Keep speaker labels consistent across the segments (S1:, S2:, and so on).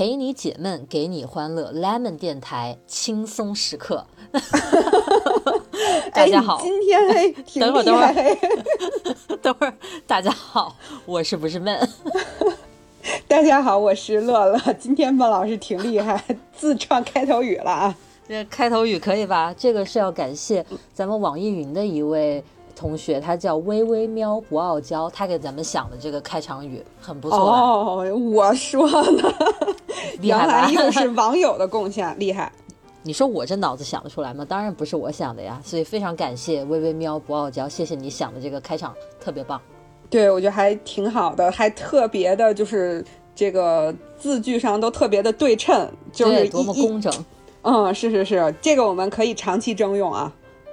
S1: 陪你解闷，给你欢乐，Lemon 电台轻松时刻。大家好，
S2: 今天
S1: 等会儿等会儿 等会儿，大家好，我是不是闷？
S2: 大家好，我是乐乐。今天孟老师挺厉害，自创开头语了啊！
S1: 这开头语可以吧？这个是要感谢咱们网易云的一位。同学，他叫微微喵不傲娇，他给咱们想的这个开场语很不错。
S2: 哦，我说呢，
S1: 厉害
S2: 吧？又是网友的贡献，厉害。
S1: 你说我这脑子想得出来吗？当然不是我想的呀。所以非常感谢微微喵不傲娇，谢谢你想的这个开场特别棒。
S2: 对，我觉得还挺好的，还特别的，就是这个字句上都特别的对称，就是
S1: 多么工整。
S2: 嗯，是是是，这个我们可以长期征用啊。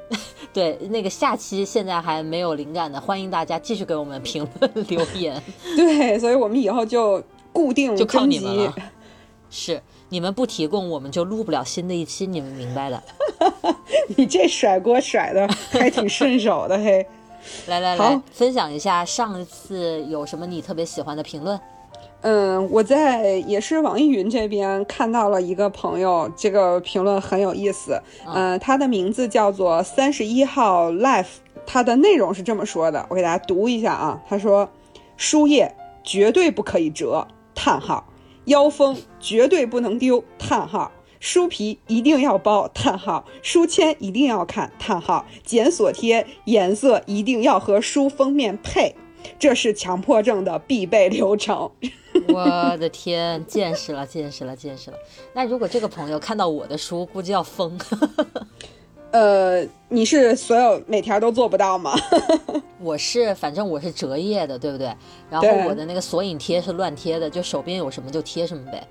S1: 对，那个下期现在还没有灵感的，欢迎大家继续给我们评论 留言。
S2: 对，所以我们以后就固定
S1: 就靠你们了。是，你们不提供，我们就录不了新的一期，你们明白的。
S2: 你这甩锅甩的还挺顺手的嘿。
S1: 来来来，分享一下上一次有什么你特别喜欢的评论。
S2: 嗯，我在也是网易云这边看到了一个朋友，这个评论很有意思。嗯，他的名字叫做三十一号 life，他的内容是这么说的，我给大家读一下啊。他说：书页绝对不可以折，叹号；腰封绝对不能丢，叹号；书皮一定要包，叹号；书签一定要看，叹号；检索贴颜色一定要和书封面配。这是强迫症的必备流程。
S1: 我的天，见识了，见识了，见识了。那如果这个朋友看到我的书，估计要疯。
S2: 呃，你是所有每条都做不到吗？
S1: 我是，反正我是折页的，对不对？然后我的那个索引贴是乱贴的，就手边有什么就贴什么呗。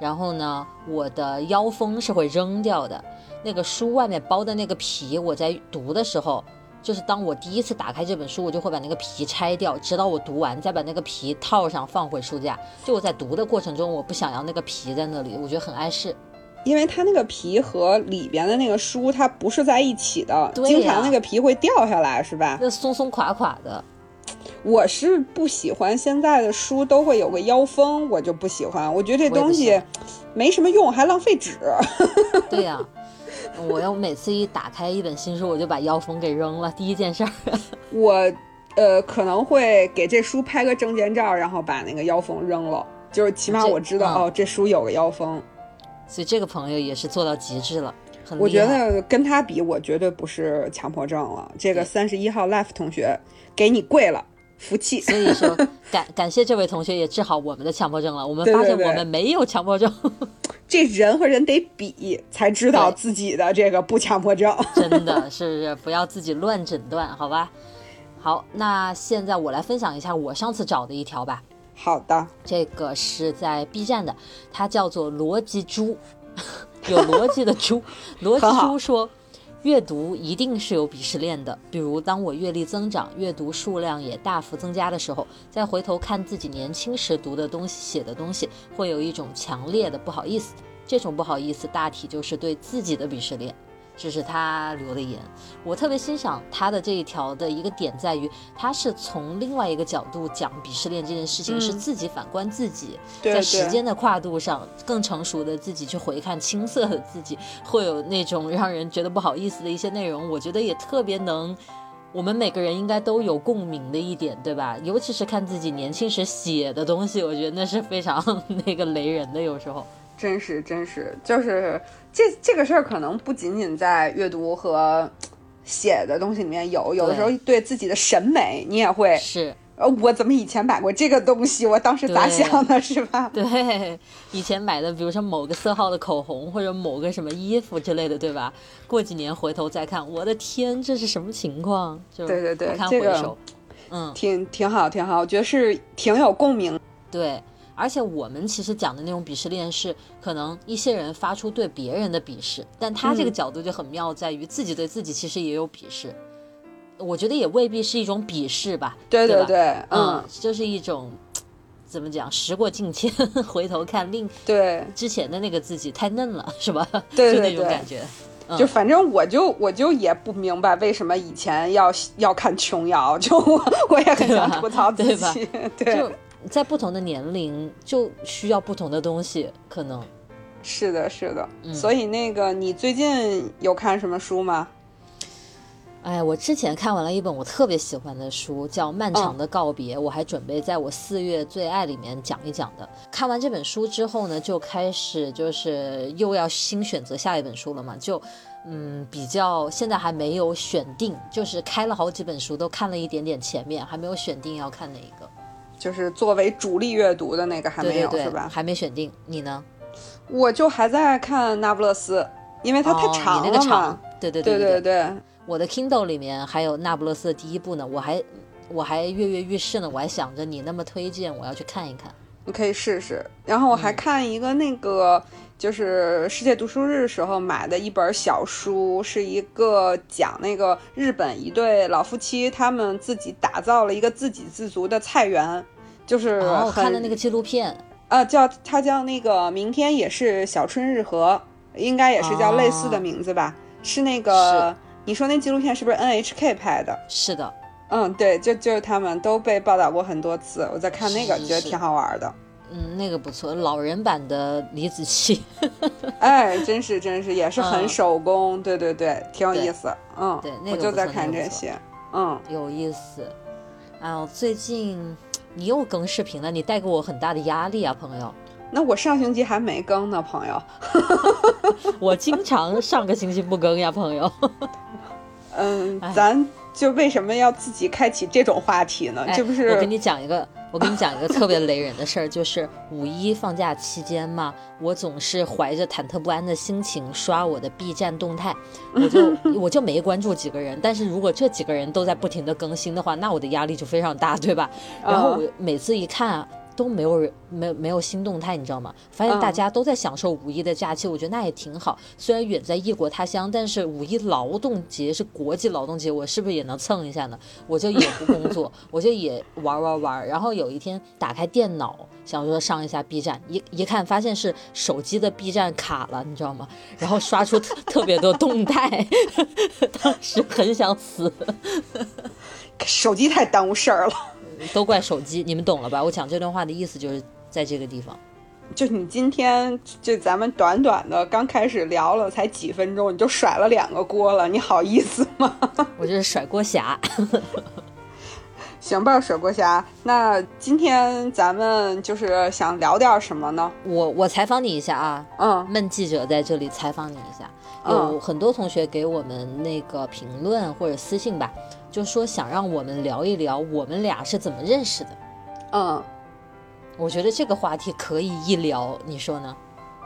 S1: 然后呢，我的腰封是会扔掉的。那个书外面包的那个皮，我在读的时候。就是当我第一次打开这本书，我就会把那个皮拆掉，直到我读完，再把那个皮套上放回书架。就我在读的过程中，我不想要那个皮在那里，我觉得很碍事。
S2: 因为它那个皮和里边的那个书它不是在一起的，经常那个皮会掉下来，是吧？
S1: 那松松垮垮的。
S2: 我是不喜欢现在的书都会有个腰封，我就不喜欢。我觉得这东西没什么用，还浪费纸。
S1: 对呀。我要每次一打开一本新书，我就把腰封给扔了。第一件事儿，
S2: 我呃可能会给这书拍个证件照，然后把那个腰封扔了，就是起码我知道哦，这书有个腰封。
S1: 所以这个朋友也是做到极致了，
S2: 我觉得跟他比，我绝对不是强迫症了。这个三十一号 Life 同学给你跪了。福气，
S1: 所以说感感谢这位同学也治好我们的强迫症了。我们发现我们没有强迫症，
S2: 这人和人得比才知道自己的这个不强迫症。
S1: 真的是不要自己乱诊断，好吧？好，那现在我来分享一下我上次找的一条吧。
S2: 好的，
S1: 这个是在 B 站的，它叫做逻辑猪，有逻辑的猪。逻辑猪说。阅读一定是有鄙视链的，比如当我阅历增长，阅读数量也大幅增加的时候，再回头看自己年轻时读的东西、写的东西，会有一种强烈的不好意思。这种不好意思，大体就是对自己的鄙视链。这是他留的言，我特别欣赏他的这一条的一个点在于，他是从另外一个角度讲鄙视链这件事情，是自己反观自己，在时间的跨度上更成熟的自己去回看青涩的自己，会有那种让人觉得不好意思的一些内容，我觉得也特别能，我们每个人应该都有共鸣的一点，对吧？尤其是看自己年轻时写的东西，我觉得那是非常 那个雷人的，有时候。
S2: 真是真是，就是这这个事儿，可能不仅仅在阅读和写的东西里面有，有的时候对自己的审美，你也会
S1: 是。
S2: 呃，我怎么以前买过这个东西？我当时咋想的，是吧？
S1: 对，以前买的，比如说某个色号的口红，或者某个什么衣服之类的，对吧？过几年回头再看，我的天，这是什么情况？就
S2: 对对对，
S1: 看回首，嗯，
S2: 挺挺好，挺好，我觉得是挺有共鸣。
S1: 对。而且我们其实讲的那种鄙视链是，可能一些人发出对别人的鄙视，但他这个角度就很妙，在于自己对自己其实也有鄙视。我觉得也未必是一种鄙视吧，
S2: 对
S1: 对
S2: 对，
S1: 嗯，就是一种怎么讲，时过境迁，回头看另
S2: 对
S1: 之前的那个自己太嫩了，是吧？
S2: 对
S1: 对对，就那种感觉。
S2: 就反正我就我就也不明白为什么以前要要看琼瑶，就我 我也很想吐槽自己，对。
S1: 在不同的年龄就需要不同的东西，可能
S2: 是的，是的。所以那个，你最近有看什么书吗？
S1: 哎，我之前看完了一本我特别喜欢的书，叫《漫长的告别》，我还准备在我四月最爱里面讲一讲的。看完这本书之后呢，就开始就是又要新选择下一本书了嘛，就嗯比较现在还没有选定，就是开了好几本书都看了一点点前面，还没有选定要看哪一个。
S2: 就是作为主力阅读的那个还没有
S1: 是
S2: 吧？
S1: 还没选定，你呢？
S2: 我就还在看《那不勒斯》，因为它太长了
S1: 嘛。对对
S2: 对
S1: 对
S2: 对。
S1: 我的 Kindle 里面还有《那不勒斯》的第一部呢，我还我还跃跃欲试呢，我还想着你那么推荐，我要去看一看。
S2: 你可以试试。然后我还看一个那个，就是世界读书日时候买的一本小书，是一个讲那个日本一对老夫妻，他们自己打造了一个自给自足的菜园，就是
S1: 我看的那个纪录片
S2: 啊，叫它叫那个明天也是小春日和，应该也是叫类似的名字吧？是那个。你说那纪录片是不是 NHK 拍的？
S1: 是的，
S2: 嗯，对，就就是他们都被报道过很多次。我在看那个，觉得挺好玩的。
S1: 嗯，那个不错，老人版的李子柒。
S2: 哎，真是真是，也是很手工。对对对，挺有意思。
S1: 嗯，对，
S2: 我就在看这些。嗯，
S1: 有意思。哎呦，最近你又更视频了，你带给我很大的压力啊，朋友。
S2: 那我上星期还没更呢，朋友。
S1: 我经常上个星期不更呀，朋友。
S2: 嗯，咱就为什么要自己开启这种话题呢？这不是
S1: 我跟你讲一个，我跟你讲一个特别雷人的事儿，就是五一放假期间嘛，我总是怀着忐忑不安的心情刷我的 B 站动态，我就 我就没关注几个人，但是如果这几个人都在不停的更新的话，那我的压力就非常大，对吧？然后我每次一看。都没有人，没没有新动态，你知道吗？发现大家都在享受五一的假期，我觉得那也挺好。虽然远在异国他乡，但是五一劳动节是国际劳动节，我是不是也能蹭一下呢？我就也不工作，我就也玩玩玩。然后有一天打开电脑，想说上一下 B 站，一一看发现是手机的 B 站卡了，你知道吗？然后刷出特特别多动态，当时很想死，
S2: 手机太耽误事儿了。
S1: 都怪手机，你们懂了吧？我讲这段话的意思就是在这个地方，
S2: 就你今天就咱们短短的刚开始聊了才几分钟，你就甩了两个锅了，你好意思吗？
S1: 我就是甩锅侠。
S2: 行吧，甩锅侠。那今天咱们就是想聊点什么呢？
S1: 我我采访你一下啊，
S2: 嗯，
S1: 闷记者在这里采访你一下。有很多同学给我们那个评论或者私信吧。就说想让我们聊一聊我们俩是怎么认识的，
S2: 嗯，
S1: 我觉得这个话题可以一聊，你说呢？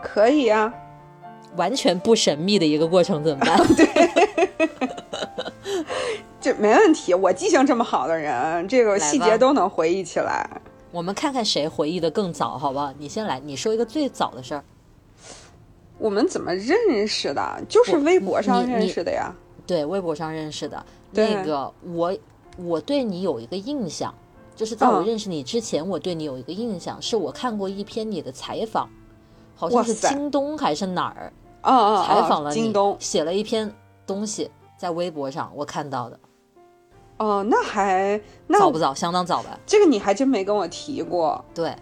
S2: 可以啊，
S1: 完全不神秘的一个过程怎么办？
S2: 对，这没问题，我记性这么好的人，这个细节都能回忆起来。
S1: 我们看看谁回忆的更早，好不好？你先来，你说一个最早的事儿。
S2: 我们怎么认识的？就是微博上认识的呀。
S1: 对，微博上认识的。那个我我对你有一个印象，就是在我认识你之前，我对你有一个印象，是我看过一篇你的采访，好像是京东还是哪儿，采访了
S2: 京东，
S1: 写了一篇东西在微博上，我看到的。
S2: 哦，那还
S1: 早不早？相当早吧。
S2: 这个你还真没跟我提过。
S1: 对，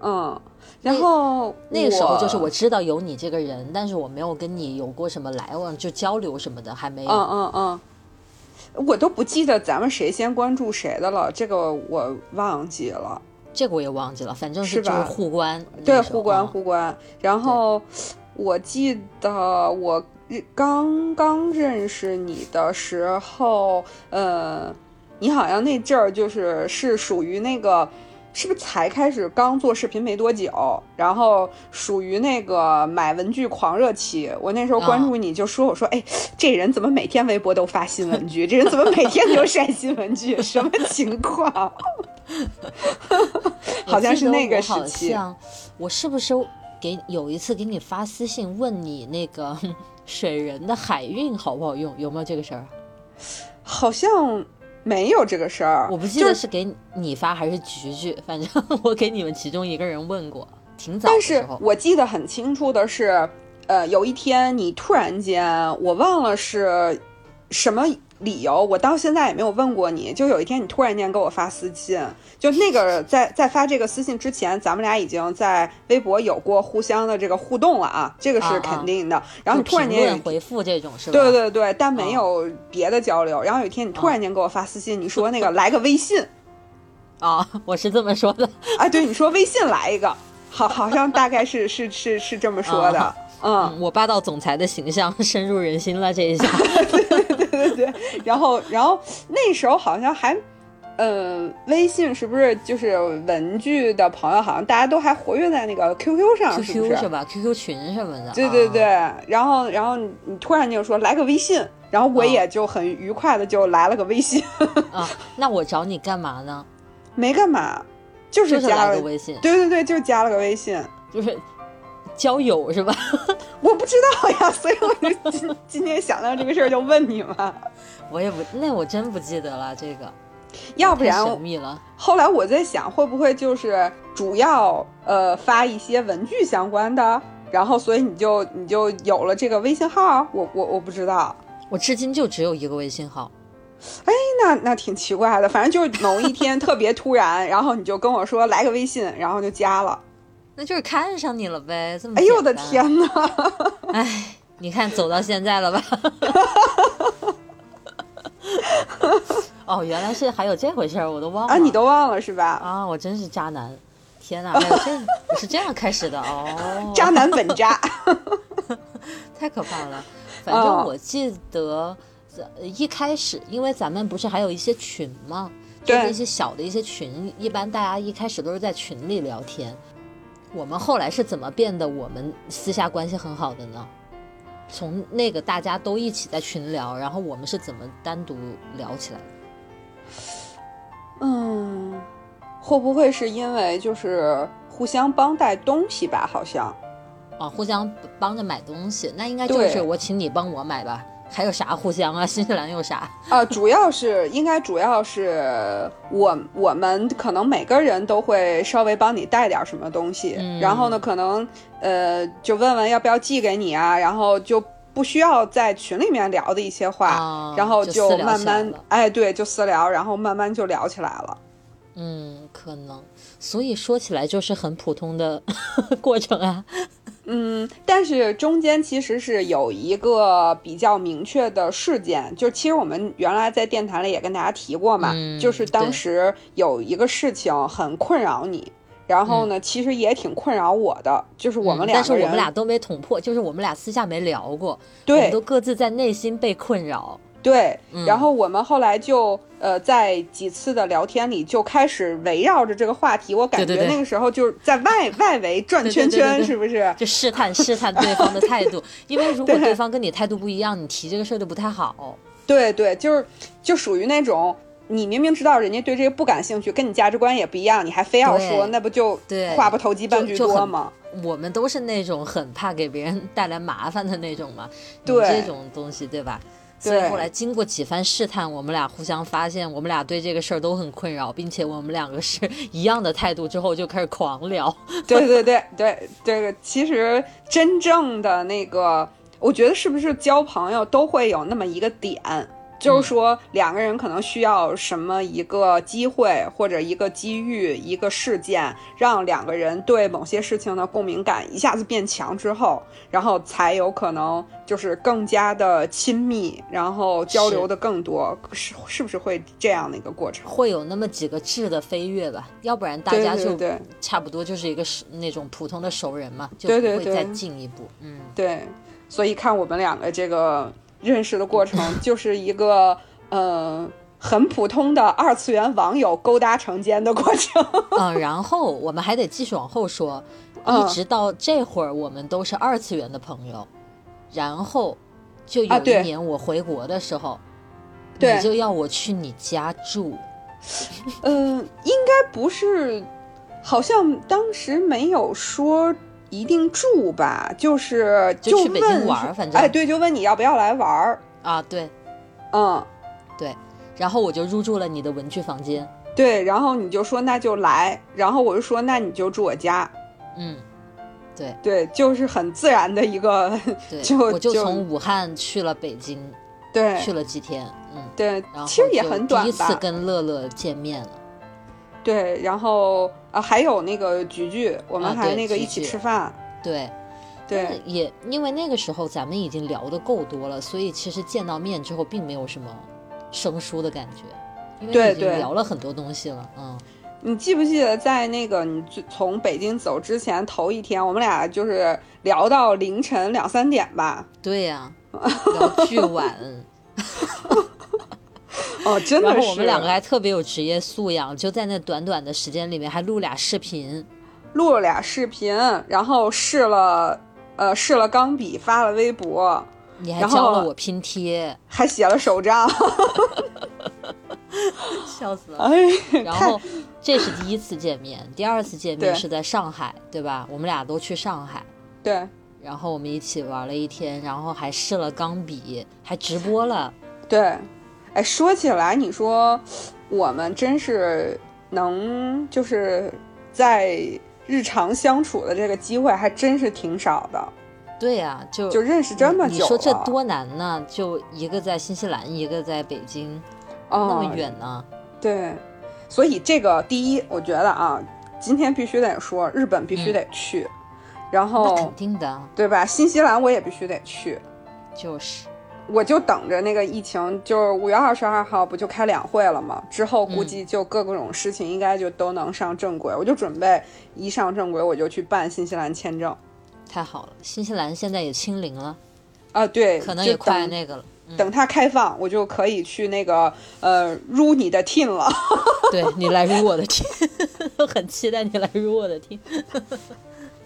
S2: 嗯，然后
S1: 那个时候就是我知道有你这个人，但是我没有跟你有过什么来往，就交流什么的还没有。
S2: 嗯嗯嗯。我都不记得咱们谁先关注谁的了，这个我忘记了，
S1: 这个我也忘记了，反正是就是互关，
S2: 对，互关互关。然后我记得我刚刚认识你的时候，呃，你好像那阵儿就是是属于那个。是不是才开始刚做视频没多久，然后属于那个买文具狂热期？我那时候关注你就说，我说，哎，这人怎么每天微博都发新文具？这人怎么每天都晒新文具？什么情况？好像是那个时期。
S1: 我是不是给有一次给你发私信问你那个水人的海运好不好用？有没有这个事儿？
S2: 好像。没有这个事儿，
S1: 我不记得是给你发还是菊菊，反正 我给你们其中一个人问过，挺早
S2: 的时候。但是我记得很清楚的是，呃，有一天你突然间，我忘了是什么理由，我到现在也没有问过你。就有一天你突然间给我发私信，就那个在在发这个私信之前，咱们俩已经在微博有过互相的这个互动了啊，这个是肯定的。然后你突然间
S1: 回复这种是
S2: 吧？对对对，但没有别的交流。然后有一天你突然间给我发私信，你说那个来个微信。
S1: 啊，我是这么说的。
S2: 啊，对，你说微信来一个，好，好像大概是是是是这么说的。嗯，
S1: 我霸道总裁的形象深入人心了这一下。
S2: 对对对对对，然后然后那时候好像还，呃，微信是不是就是文具的朋友？好像大家都还活跃在那个 QQ 上，是不是？
S1: 是吧？QQ 群什么的。
S2: 对对对，然后然后你突然就说来个微信，然后我也就很愉快的就来了个微信。
S1: 啊，那我找你干嘛呢？
S2: 没干嘛，就是加
S1: 了个微信。
S2: 对对对，就加了个微信，
S1: 就是交友是吧？
S2: 我不知道呀，所以我就今今天想到这个事儿就问你嘛。
S1: 我也不，那我真不记得了这个，
S2: 要不然
S1: 神秘了。
S2: 后来我在想，会不会就是主要呃发一些文具相关的，然后所以你就你就有了这个微信号？我我我不知道，
S1: 我至今就只有一个微信号。
S2: 哎，那那挺奇怪的，反正就是某一天特别突然，然后你就跟我说来个微信，然后就加了，
S1: 那就是看上你了呗，这么
S2: 哎呦我的天哪！
S1: 哎，你看走到现在了吧？哦，原来是还有这回事儿，我都忘了。啊，
S2: 你都忘了是吧？
S1: 啊，我真是渣男！天哪，这是这样开始的哦。
S2: 渣男本渣，
S1: 太可怕了。反正我记得。一开始，因为咱们不是还有一些群吗？就是一些小的一些群，一般大家一开始都是在群里聊天。我们后来是怎么变得我们私下关系很好的呢？从那个大家都一起在群聊，然后我们是怎么单独聊起来的？
S2: 嗯，会不会是因为就是互相帮带东西吧？好像
S1: 啊，互相帮着买东西，那应该就是我请你帮我买吧。还有啥互相啊？新西兰有啥
S2: 啊？主要是应该主要是我我们可能每个人都会稍微帮你带点什么东西，然后呢，可能呃就问问要不要寄给你啊，然后就不需要在群里面聊的一些话，然后
S1: 就
S2: 慢慢哎对，就私聊，然后慢慢就聊起来了。
S1: 嗯，可能，所以说起来就是很普通的 过程啊。
S2: 嗯，但是中间其实是有一个比较明确的事件，就其实我们原来在电台里也跟大家提过嘛，就是当时有一个事情很困扰你，然后呢，其实也挺困扰我的，就是我们俩，
S1: 但是我们俩都没捅破，就是我们俩私下没聊过，
S2: 对，
S1: 都各自在内心被困扰。
S2: 对，然后我们后来就呃，在几次的聊天里就开始围绕着这个话题，我感觉那个时候就是在外外围转圈圈，是不是？
S1: 就试探试探对方的态度，因为如果对方跟你态度不一样，你提这个事儿就不太好。
S2: 对对，就是就属于那种你明明知道人家对这个不感兴趣，跟你价值观也不一样，你还非要说，那不就话不投机半句多吗？
S1: 我们都是那种很怕给别人带来麻烦的那种嘛，
S2: 对。
S1: 这种东西，对吧？所以后来经过几番试探，我们俩互相发现，我们俩对这个事儿都很困扰，并且我们两个是 一样的态度，之后就开始狂聊。
S2: 对对对对，这个其实真正的那个，我觉得是不是交朋友都会有那么一个点。就是说，两个人可能需要什么一个机会，或者一个机遇，一个事件，让两个人对某些事情的共鸣感一下子变强之后，然后才有可能就是更加的亲密，然后交流的更多，是是不是会这样的一个过程？
S1: 会有那么几个质的飞跃吧，要不然大家就差不多就是一个那种普通的熟人嘛，就不会再进一步。嗯，
S2: 对，所以看我们两个这个。认识的过程就是一个，呃，很普通的二次元网友勾搭成奸的过程。
S1: 嗯，然后我们还得继续往后说，一直到这会儿，我们都是二次元的朋友。然后就有一年我回国的时候，
S2: 你
S1: 就要我去你家住。
S2: 嗯，应该不是，好像当时没有说。一定住吧，就是
S1: 就去北京玩，反正
S2: 哎，对，就问你要不要来玩儿
S1: 啊？对，
S2: 嗯，
S1: 对，然后我就入住了你的文具房间。
S2: 对，然后你就说那就来，然后我就说那你就住我家。
S1: 嗯，对
S2: 对，就是很自然的一个，
S1: 对，
S2: 就
S1: 我就从武汉去了北京。
S2: 对，
S1: 去了几天，嗯，
S2: 对，
S1: 然后
S2: 其实也很短吧。
S1: 第一次跟乐乐见面了。
S2: 对，然后啊，还有那个菊菊，我们还那个一起吃饭。
S1: 对，
S2: 对，
S1: 也因为那个时候咱们已经聊的够多了，所以其实见到面之后并没有什么生疏的感觉，因为已经聊了很多东西了。嗯，
S2: 你记不记得在那个你从北京走之前头一天，我们俩就是聊到凌晨两三点吧？
S1: 对呀，聊巨晚。
S2: 哦，真的
S1: 是。然后我们两个还特别有职业素养，就在那短短的时间里面还录俩视频，
S2: 录了俩视频，然后试了，呃，试了钢笔，发了微博，
S1: 你还教了我拼贴，
S2: 还写了手账
S1: 笑死了。哎，然后这是第一次见面，第二次见面是在上海，对吧？我们俩都去上海，
S2: 对。
S1: 然后我们一起玩了一天，然后还试了钢笔，还直播了，
S2: 对。哎，说起来，你说我们真是能就是在日常相处的这个机会还真是挺少的。
S1: 对呀，就
S2: 就认识这么久，
S1: 你说这多难呢？就一个在新西兰，一个在北京，那么远呢？
S2: 对，所以这个第一，我觉得啊，今天必须得说，日本必须得去，然后
S1: 肯定的，
S2: 对吧？新西兰我也必须得去，
S1: 就是。
S2: 我就等着那个疫情，就是五月二十二号不就开两会了吗？之后估计就各种事情应该就都能上正轨。我就准备一上正轨，我就去办新西兰签证。
S1: 太好了，新西兰现在也清零了
S2: 啊，对，
S1: 可能也快那个了。
S2: 等它开放，我就可以去那个呃入你的 team 了。
S1: 对你来入我的 team，很期待你来入我的 team。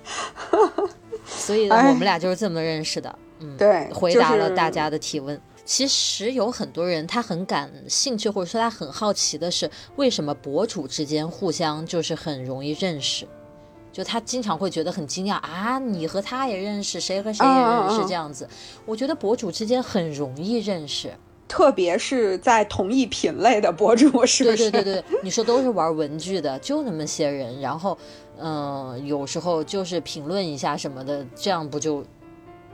S1: 所以我们俩就是这么认识的。嗯，
S2: 对，
S1: 回答了大家的提问。其实有很多人他很感兴趣，或者说他很好奇的是，为什么博主之间互相就是很容易认识？就他经常会觉得很惊讶啊，你和他也认识，谁和谁也认识这样子。我觉得博主之间很容易认识，
S2: 特别是在同一品类的博主，是不
S1: 是？对对对对，你说都是玩文具的，就那么些人，然后嗯，有时候就是评论一下什么的，这样不就？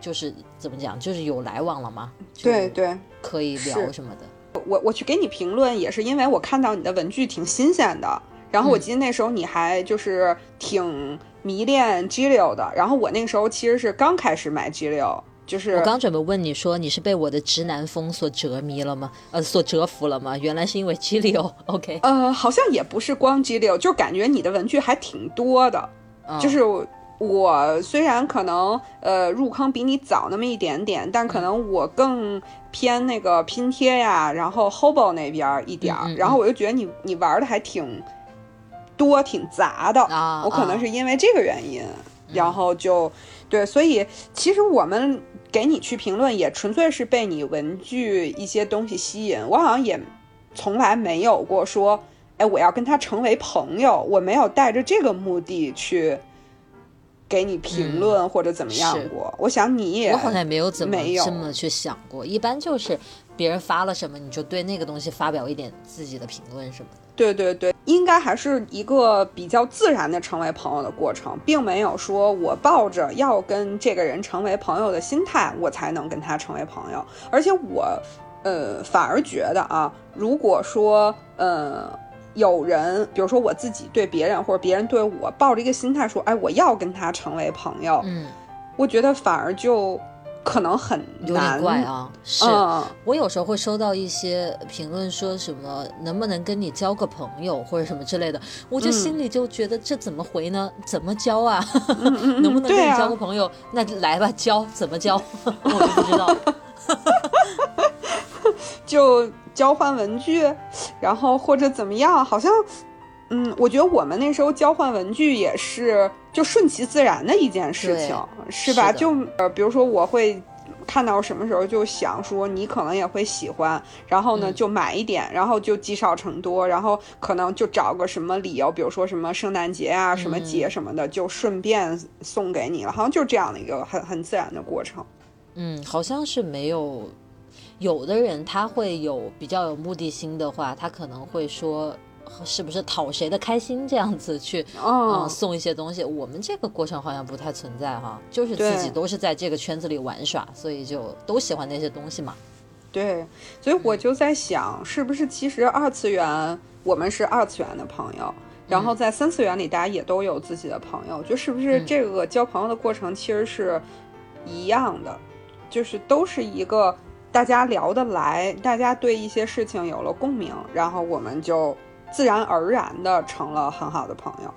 S1: 就是怎么讲，就是有来往了吗？
S2: 对对，
S1: 可以聊什么
S2: 的。我我去给你评论，也是因为我看到你的文具挺新鲜的。然后我记得那时候你还就是挺迷恋 G 六的。然后我那个时候其实是刚开始买 G 六，就是
S1: 我刚准备问你说你是被我的直男风所折迷了吗？呃，所折服了吗？原来是因为 G 六。OK，
S2: 呃，好像也不是光 G 六，就感觉你的文具还挺多的，就是。我虽然可能呃入坑比你早那么一点点，但可能我更偏那个拼贴呀，然后 Hobo 那边一点儿，然后我就觉得你你玩的还挺多挺杂的，我可能是因为这个原因，然后就对，所以其实我们给你去评论也纯粹是被你文具一些东西吸引，我好像也从来没有过说，哎，我要跟他成为朋友，我没有带着这个目的去。给你评论或者怎么样过？我想你也，
S1: 我好像也没有怎么
S2: 这
S1: 么去想过。一般就是别人发了什么，你就对那个东西发表一点自己的评论什么的。
S2: 对对对，应该还是一个比较自然的成为朋友的过程，并没有说我抱着要跟这个人成为朋友的心态，我才能跟他成为朋友。而且我，呃，反而觉得啊，如果说，呃。有人，比如说我自己对别人，或者别人对我，抱着一个心态说，哎，我要跟他成为朋友。
S1: 嗯，
S2: 我觉得反而就可能很
S1: 有点怪啊。是我有时候会收到一些评论，说什么能不能跟你交个朋友，或者什么之类的，我就心里就觉得这怎么回呢？怎么交啊？能不能跟你交个朋友？那来吧，交怎么交？我就不知道。
S2: 就。交换文具，然后或者怎么样，好像，嗯，我觉得我们那时候交换文具也是就顺其自然的一件事情，是吧？就呃，比如说我会看到什么时候就想说你可能也会喜欢，然后呢就买一点，然后就积少成多，然后可能就找个什么理由，比如说什么圣诞节啊、什么节什么的，就顺便送给你了，好像就是这样的一个很很自然的过程。
S1: 嗯，好像是没有。有的人他会有比较有目的性的话，他可能会说，是不是讨谁的开心这样子去，嗯，送一些东西。我们这个过程好像不太存在哈，就是自己都是在这个圈子里玩耍，所以就都喜欢那些东西嘛。
S2: 对，所以我就在想，是不是其实二次元我们是二次元的朋友，然后在三次元里大家也都有自己的朋友，就是不是这个交朋友的过程其实是一样的，就是都是一个大家聊得来，大家对一些事情有了共鸣，然后我们就自然而然的成了很好的朋友。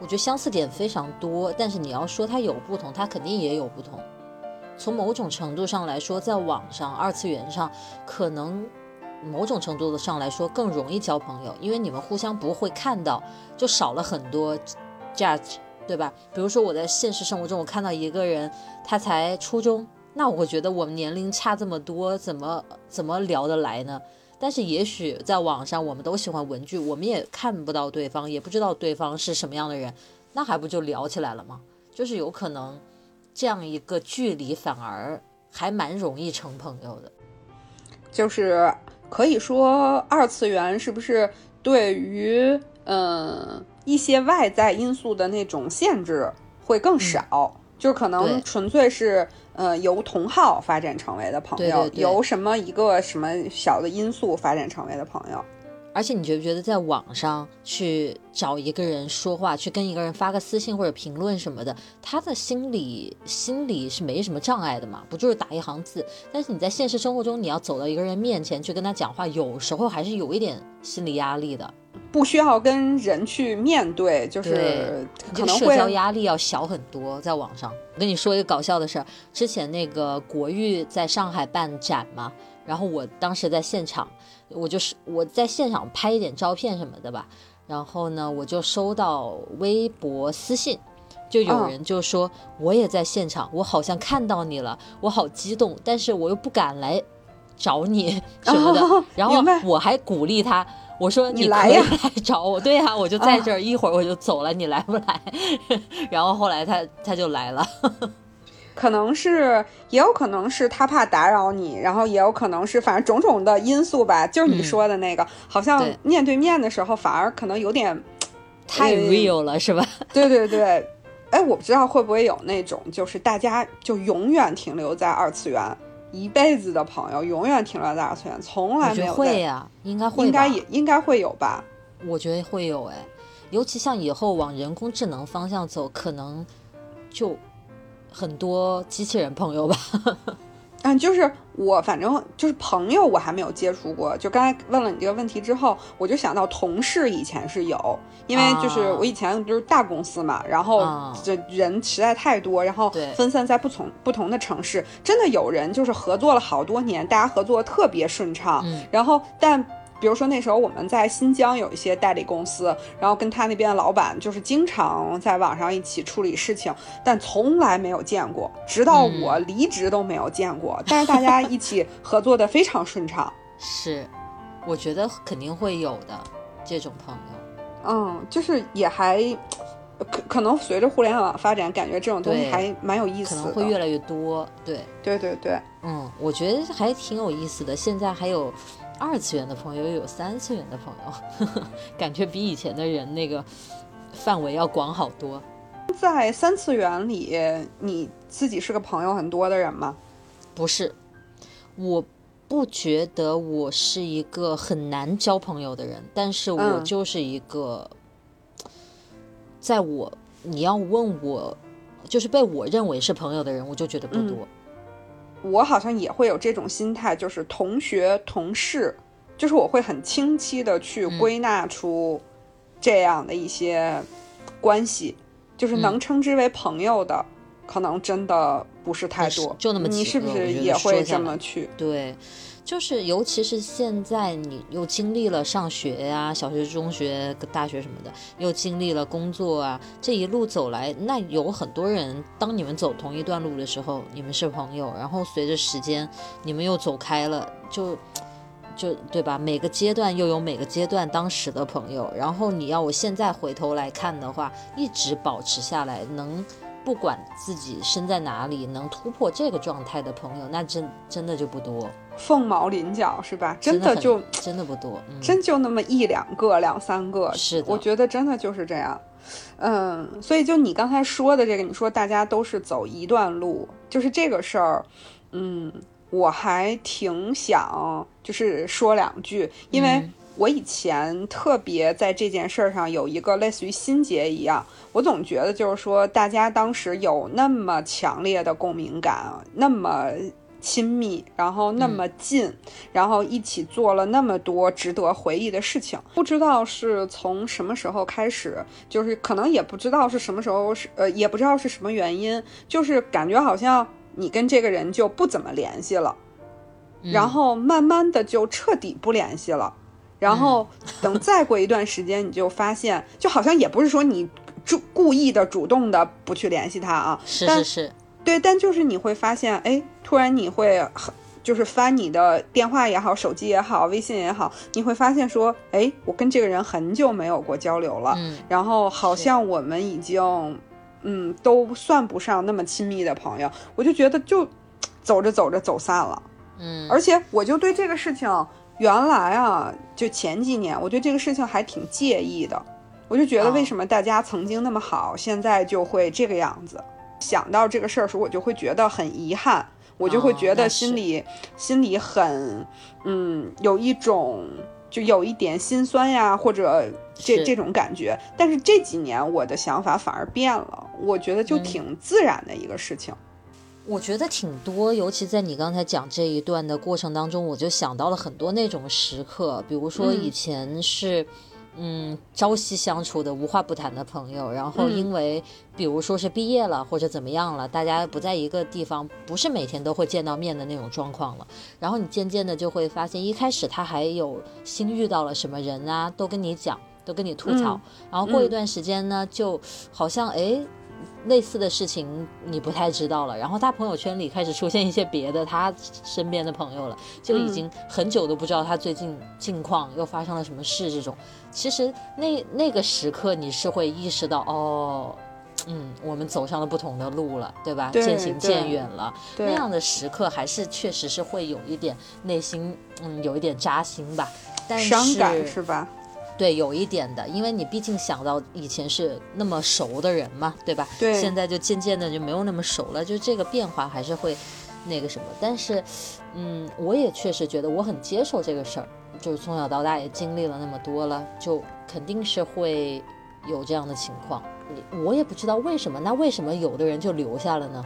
S1: 我觉得相似点非常多，但是你要说它有不同，它肯定也有不同。从某种程度上来说，在网上二次元上，可能某种程度的上来说更容易交朋友，因为你们互相不会看到，就少了很多 judge，对吧？比如说我在现实生活中，我看到一个人，他才初中，那我觉得我们年龄差这么多，怎么怎么聊得来呢？但是也许在网上，我们都喜欢文具，我们也看不到对方，也不知道对方是什么样的人，那还不就聊起来了吗？就是有可能。这样一个距离反而还蛮容易成朋友的，
S2: 就是可以说二次元是不是对于嗯一些外在因素的那种限制会更少？就可能纯粹是呃由同号发展成为的朋友，由什么一个什么小的因素发展成为的朋友。
S1: 而且你觉不觉得在网上去找一个人说话，去跟一个人发个私信或者评论什么的，他的心理心理是没什么障碍的嘛？不就是打一行字？但是你在现实生活中，你要走到一个人面前去跟他讲话，有时候还是有一点心理压力的。
S2: 不需要跟人去面对，就是可能
S1: 社交压力要小很多。在网上，我跟你说一个搞笑的事儿，之前那个国誉在上海办展嘛。然后我当时在现场，我就是我在现场拍一点照片什么的吧。然后呢，我就收到微博私信，就有人就说我也在现场，我好像看到你了，我好激动，但是我又不敢来找你 什么的。然后我还鼓励他，我说
S2: 你
S1: 来呀，来找我。对呀，我就在这儿，一会儿我就走了，你来不来？然后后来他他就来了。
S2: 可能是，也有可能是他怕打扰你，然后也有可能是，反正种种的因素吧。就是你说的那个，好像面对面的时候反而可能有点
S1: 太 real 了，是吧？
S2: 对对对，哎，我不知道会不会有那种，就是大家就永远停留在二次元，一辈子的朋友，永远停留在二次元，从来没有
S1: 会呀，应该会，
S2: 应该也应该会有吧？
S1: 我觉得会有，哎，尤其像以后往人工智能方向走，可能就。很多机器人朋友吧，
S2: 嗯，就是我，反正就是朋友，我还没有接触过。就刚才问了你这个问题之后，我就想到同事以前是有，因为就是我以前就是大公司嘛，然后这人实在太多，然后分散在不同不同的城市，真的有人就是合作了好多年，大家合作特别顺畅，然后但。比如说那时候我们在新疆有一些代理公司，然后跟他那边的老板就是经常在网上一起处理事情，但从来没有见过，直到我离职都没有见过。但是大家一起合作的非常顺畅。
S1: 是，我觉得肯定会有的这种朋友。
S2: 嗯，就是也还可可能随着互联网发展，感觉这种东西还蛮有意思，
S1: 可能会越来越多。对，
S2: 对对对，
S1: 嗯，我觉得还挺有意思的。现在还有。二次元的朋友又有三次元的朋友，感觉比以前的人那个范围要广好多。
S2: 在三次元里，你自己是个朋友很多的人吗？
S1: 不是，我不觉得我是一个很难交朋友的人，但是我就是一个，在我你要问我，就是被我认为是朋友的人，我就觉得不多。
S2: 我好像也会有这种心态，就是同学、同事，就是我会很清晰的去归纳出这样的一些关系，就是能称之为朋友的，可能真的不是太多。
S1: 就那么，
S2: 你是不是也会这么去？
S1: 对。就是，尤其是现在，你又经历了上学呀，小学、中学、大学什么的，又经历了工作啊，这一路走来，那有很多人，当你们走同一段路的时候，你们是朋友，然后随着时间，你们又走开了，就，就对吧？每个阶段又有每个阶段当时的朋友，然后你要我现在回头来看的话，一直保持下来，能不管自己身在哪里，能突破这个状态的朋友，那真真的就不多。
S2: 凤毛麟角是吧？真的就
S1: 真的不多，
S2: 真就那么一两个、两三个。
S1: 是的，
S2: 我觉得真的就是这样。嗯，所以就你刚才说的这个，你说大家都是走一段路，就是这个事儿。嗯，我还挺想就是说两句，因为我以前特别在这件事儿上有一个类似于心结一样，我总觉得就是说大家当时有那么强烈的共鸣感，那么。亲密，然后那么近，然后一起做了那么多值得回忆的事情，不知道是从什么时候开始，就是可能也不知道是什么时候，是呃也不知道是什么原因，就是感觉好像你跟这个人就不怎么联系了，然后慢慢的就彻底不联系了，然后等再过一段时间，你就发现，就好像也不是说你主故意的主动的不去联系他啊，
S1: 是是是。
S2: 对，但就是你会发现，哎，突然你会很，就是翻你的电话也好，手机也好，微信也好，你会发现说，哎，我跟这个人很久没有过交流了，
S1: 嗯，
S2: 然后好像我们已经，嗯，都算不上那么亲密的朋友，我就觉得就走着走着走散了，
S1: 嗯，
S2: 而且我就对这个事情，原来啊，就前几年，我对这个事情还挺介意的，我就觉得为什么大家曾经那么好，现在就会这个样子。想到这个事儿时，我就会觉得很遗憾，我就会觉得心里心里很，嗯，有一种就有一点心酸呀，或者这这种感觉。但是这几年我的想法反而变了，我觉得就挺自然的一个事情。
S1: 我觉得挺多，尤其在你刚才讲这一段的过程当中，我就想到了很多那种时刻，比如说以前是。嗯，朝夕相处的无话不谈的朋友，然后因为比如说是毕业了或者怎么样了，大家不在一个地方，不是每天都会见到面的那种状况了。然后你渐渐的就会发现，一开始他还有新遇到了什么人啊，都跟你讲，都跟你吐槽。然后过一段时间呢，就好像哎。类似的事情你不太知道了，然后他朋友圈里开始出现一些别的他身边的朋友了，就已经很久都不知道他最近近况又发生了什么事。这种其实那那个时刻你是会意识到，哦，嗯，我们走上了不同的路了，对吧？渐行渐远了。那样的时刻还是确实是会有一点内心，嗯，有一点扎心吧。
S2: 伤感是吧？
S1: 对，有一点的，因为你毕竟想到以前是那么熟的人嘛，对吧？
S2: 对。
S1: 现在就渐渐的就没有那么熟了，就这个变化还是会那个什么。但是，嗯，我也确实觉得我很接受这个事儿，就是从小到大也经历了那么多了，就肯定是会有这样的情况。我也不知道为什么，那为什么有的人就留下了呢？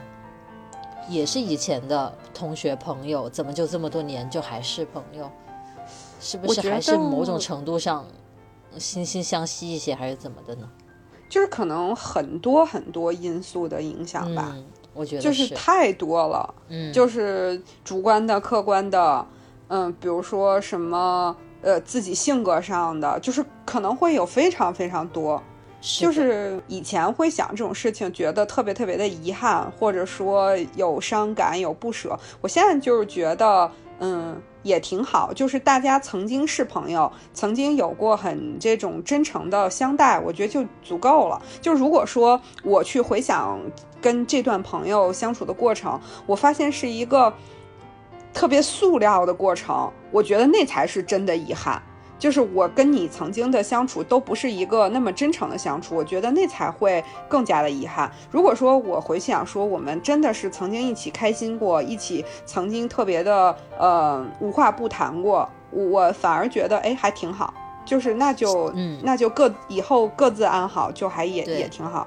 S1: 也是以前的同学朋友，怎么就这么多年就还是朋友？是不是还是某种程度上？惺惺相惜一些还是怎么的呢？
S2: 就是可能很多很多因素的影响吧，
S1: 我觉得
S2: 就是太多了，
S1: 嗯，
S2: 就是主观的、客观的，嗯，比如说什么呃自己性格上的，就是可能会有非常非常多，就是以前会想这种事情，觉得特别特别的遗憾，或者说有伤感、有不舍。我现在就是觉得，嗯。也挺好，就是大家曾经是朋友，曾经有过很这种真诚的相待，我觉得就足够了。就如果说我去回想跟这段朋友相处的过程，我发现是一个特别塑料的过程，我觉得那才是真的遗憾。就是我跟你曾经的相处都不是一个那么真诚的相处，我觉得那才会更加的遗憾。如果说我回想说我们真的是曾经一起开心过，一起曾经特别的呃无话不谈过，我反而觉得哎还挺好。就是那就
S1: 嗯
S2: 那就各以后各自安好，就还也也挺好。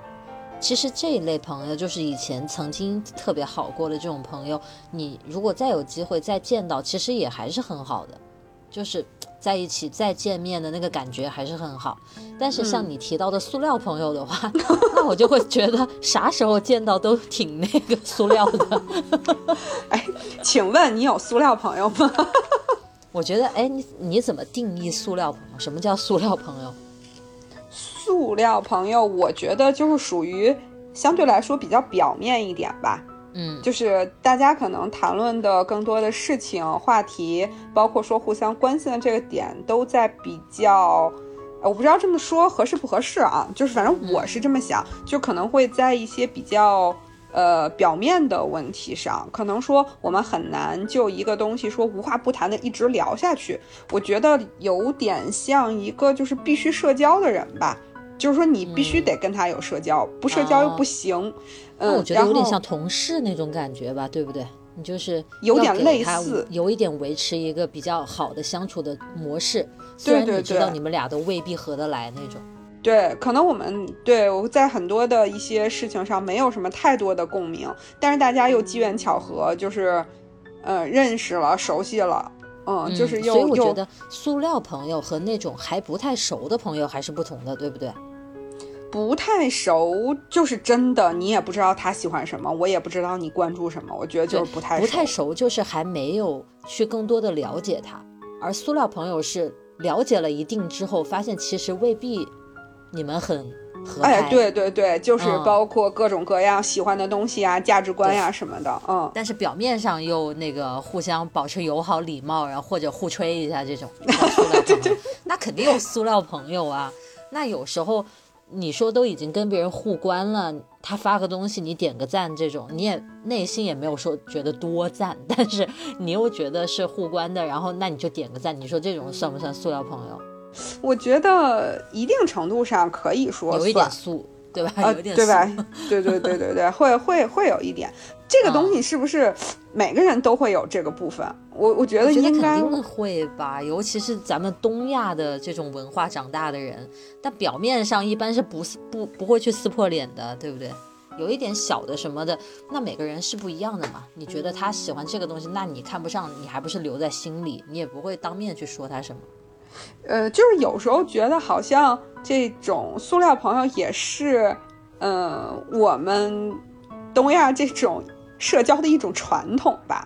S1: 其实这一类朋友就是以前曾经特别好过的这种朋友，你如果再有机会再见到，其实也还是很好的，就是。在一起再见面的那个感觉还是很好，但是像你提到的塑料朋友的话，那我就会觉得啥时候见到都挺那个塑料的。
S2: 哎，请问你有塑料朋友吗？
S1: 我觉得，哎，你你怎么定义塑料朋友？什么叫塑料朋友？
S2: 塑料朋友，我觉得就是属于相对来说比较表面一点吧。
S1: 嗯，
S2: 就是大家可能谈论的更多的事情、话题，包括说互相关心的这个点，都在比较，我不知道这么说合适不合适啊。就是反正我是这么想，就可能会在一些比较呃表面的问题上，可能说我们很难就一个东西说无话不谈的一直聊下去。我觉得有点像一个就是必须社交的人吧。就是说，你必须得跟他有社交，不社交又不行。嗯，
S1: 我觉得有点像同事那种感觉吧，对不对？你就是
S2: 有点类似，
S1: 有一点维持一个比较好的相处的模式。虽然你知道你们俩都未必合得来那种。
S2: 对，可能我们对我在很多的一些事情上没有什么太多的共鸣，但是大家又机缘巧合，就是呃认识了，熟悉了。嗯，就是又
S1: 所以我觉得塑料朋友和那种还不太熟的朋友还是不同的，对不对？
S2: 不太熟就是真的，你也不知道他喜欢什么，我也不知道你关注什么，我觉得就是不太
S1: 不太熟，就是还没有去更多的了解他。而塑料朋友是了解了一定之后，发现其实未必你们很合
S2: 哎，对对对，就是包括各种各样喜欢的东西啊、价值观呀什么的，嗯。
S1: 但是表面上又那个互相保持友好礼貌，然后或者互吹一下这种，那肯定有塑料朋友啊。那有时候。你说都已经跟别人互关了，他发个东西你点个赞，这种你也内心也没有说觉得多赞，但是你又觉得是互关的，然后那你就点个赞，你说这种算不算塑料朋友？
S2: 我觉得一定程度上可以说
S1: 有一点素。对吧？有点
S2: 对吧？对对对对对，会会会有一点。这个东西是不是每个人都会有这个部分？我
S1: 我
S2: 觉得应
S1: 该肯定会吧，尤其是咱们东亚的这种文化长大的人，但表面上一般是不不不会去撕破脸的，对不对？有一点小的什么的，那每个人是不一样的嘛。你觉得他喜欢这个东西，那你看不上，你还不是留在心里，你也不会当面去说他什么。
S2: 呃，就是有时候觉得好像这种塑料朋友也是，呃，我们东亚这种社交的一种传统吧。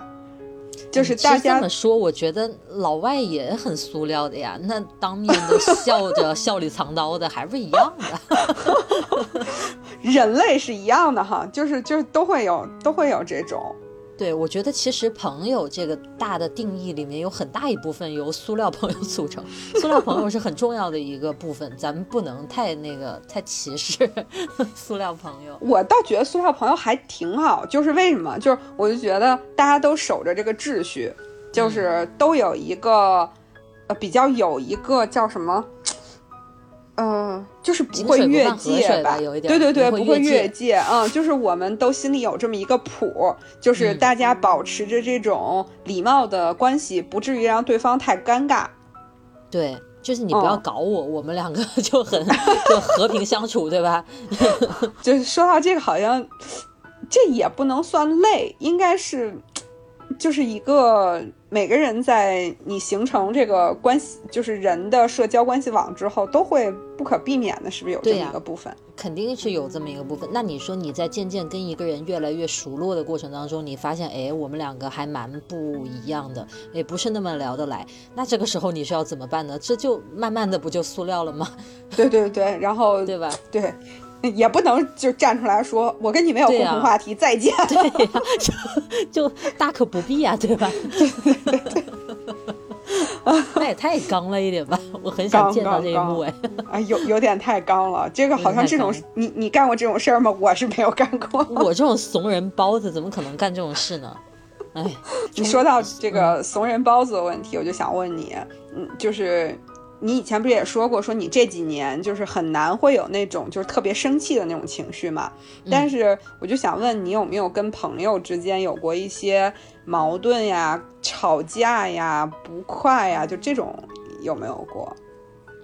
S2: 就是大家
S1: 这么说，我觉得老外也很塑料的呀。那当面都笑着 笑里藏刀的，还不一样的？
S2: 人类是一样的哈，就是就是都会有都会有这种。
S1: 对，我觉得其实朋友这个大的定义里面有很大一部分由塑料朋友组成，塑料朋友是很重要的一个部分，咱们不能太那个太歧视 塑料朋友。
S2: 我倒觉得塑料朋友还挺好，就是为什么？就是我就觉得大家都守着这个秩序，就是都有一个呃比较有一个叫什么？嗯，就是不会越界吧？对对对，不会越界。嗯，就是我们都心里有这么一个谱，就是大家保持着这种礼貌的关系，不至于让对方太尴尬。
S1: 对，就是你不要搞我，我们两个 就很就和平相处，对吧？
S2: 就是说到这个，好像这也不能算累，应该是。就是一个每个人在你形成这个关系，就是人的社交关系网之后，都会不可避免的，是不是有这么一个部分？
S1: 肯定是有这么一个部分。那你说你在渐渐跟一个人越来越熟络的过程当中，你发现，哎，我们两个还蛮不一样的，也不是那么聊得来。那这个时候你是要怎么办呢？这就慢慢的不就塑料了吗？
S2: 对对对，然后
S1: 对吧？
S2: 对。也不能就站出来说，我跟你没有共同话题，再见。
S1: 对呀，就就大可不必呀，对吧？那也太刚了一点吧，我很想见到这一幕哎。
S2: 啊，有有点太刚了，这个好像这种你你干过这种事儿吗？我是没有干过。
S1: 我这种怂人包子怎么可能干这种事呢？哎，
S2: 你说到这个怂人包子的问题，我就想问你，嗯，就是。你以前不是也说过，说你这几年就是很难会有那种就是特别生气的那种情绪嘛？但是我就想问你，有没有跟朋友之间有过一些矛盾呀、吵架呀、不快呀？就这种有没有过？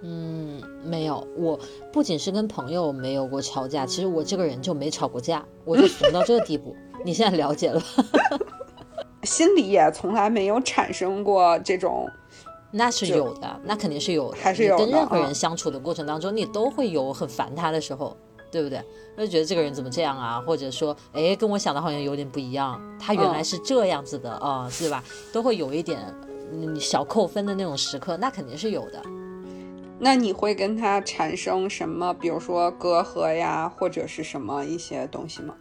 S1: 嗯，没有。我不仅是跟朋友没有过吵架，其实我这个人就没吵过架，我就 怂到这个地步。你现在了解了，
S2: 心里也从来没有产生过这种。
S1: 那是有的，那肯定是有的。
S2: 还是有
S1: 跟任何人相处的过程当中，你都会有很烦他的时候，对不对？就觉得这个人怎么这样啊？或者说，哎，跟我想的好像有点不一样。他原来是这样子的啊，对吧？都会有一点嗯小扣分的那种时刻，那肯定是有的。
S2: 那你会跟他产生什么，比如说隔阂呀，或者是什么一些东西吗？